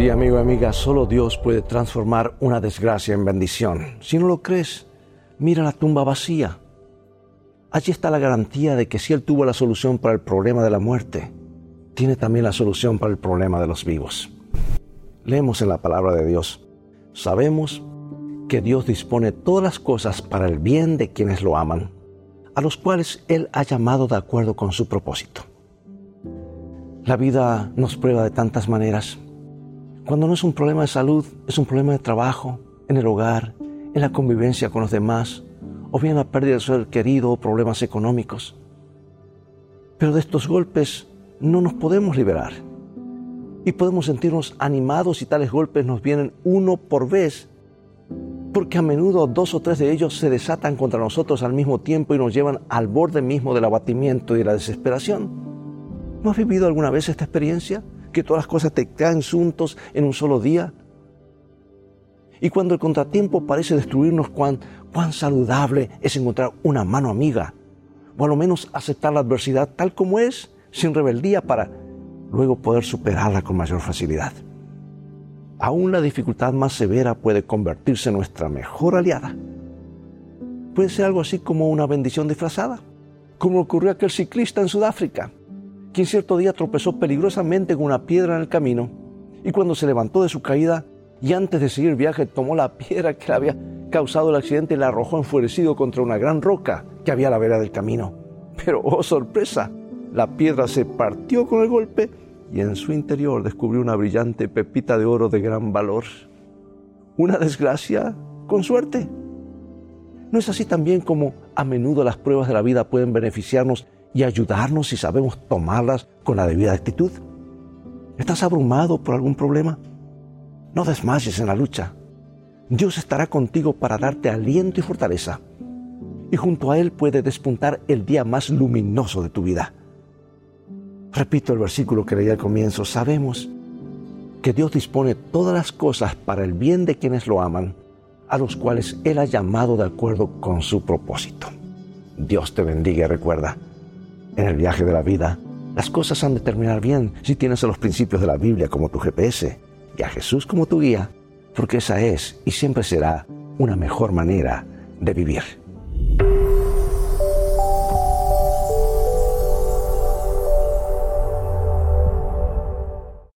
Sí, amigo y amiga, solo Dios puede transformar una desgracia en bendición. Si no lo crees, mira la tumba vacía. Allí está la garantía de que si Él tuvo la solución para el problema de la muerte, tiene también la solución para el problema de los vivos. Leemos en la palabra de Dios. Sabemos que Dios dispone todas las cosas para el bien de quienes lo aman, a los cuales Él ha llamado de acuerdo con su propósito. La vida nos prueba de tantas maneras. Cuando no es un problema de salud, es un problema de trabajo, en el hogar, en la convivencia con los demás, o bien la pérdida de ser querido o problemas económicos. Pero de estos golpes no nos podemos liberar. Y podemos sentirnos animados si tales golpes nos vienen uno por vez, porque a menudo dos o tres de ellos se desatan contra nosotros al mismo tiempo y nos llevan al borde mismo del abatimiento y de la desesperación. ¿No has vivido alguna vez esta experiencia? Que todas las cosas te caen juntos en un solo día. Y cuando el contratiempo parece destruirnos, cuán, cuán saludable es encontrar una mano amiga, o a lo menos aceptar la adversidad tal como es, sin rebeldía, para luego poder superarla con mayor facilidad. Aún la dificultad más severa puede convertirse en nuestra mejor aliada. Puede ser algo así como una bendición disfrazada, como ocurrió a aquel ciclista en Sudáfrica, quien cierto día tropezó peligrosamente con una piedra en el camino y cuando se levantó de su caída y antes de seguir viaje tomó la piedra que le había causado el accidente y la arrojó enfurecido contra una gran roca que había a la vera del camino. Pero, oh sorpresa, la piedra se partió con el golpe y en su interior descubrió una brillante pepita de oro de gran valor. Una desgracia con suerte. ¿No es así también como a menudo las pruebas de la vida pueden beneficiarnos y ayudarnos si sabemos tomarlas con la debida actitud? ¿Estás abrumado por algún problema? No desmayes en la lucha. Dios estará contigo para darte aliento y fortaleza. Y junto a Él puede despuntar el día más luminoso de tu vida. Repito el versículo que leí al comienzo. Sabemos que Dios dispone todas las cosas para el bien de quienes lo aman, a los cuales Él ha llamado de acuerdo con su propósito. Dios te bendiga y recuerda, en el viaje de la vida, las cosas han de terminar bien si tienes a los principios de la Biblia como tu GPS y a Jesús como tu guía, porque esa es y siempre será una mejor manera de vivir.